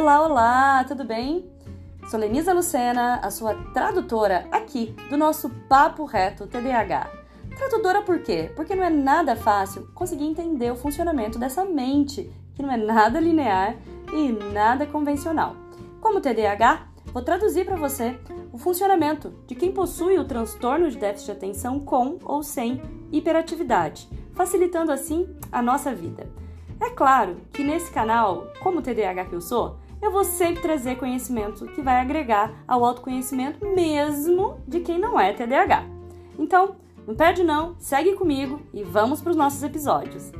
Olá, olá, tudo bem? Sou Lenisa Lucena, a sua tradutora aqui do nosso Papo Reto TDAH. Tradutora por quê? Porque não é nada fácil conseguir entender o funcionamento dessa mente, que não é nada linear e nada convencional. Como TDAH, vou traduzir para você o funcionamento de quem possui o transtorno de déficit de atenção com ou sem hiperatividade, facilitando assim a nossa vida. É claro que nesse canal, como TDAH que eu sou, eu vou sempre trazer conhecimento que vai agregar ao autoconhecimento mesmo de quem não é TDAH. Então, não perde não, segue comigo e vamos para os nossos episódios.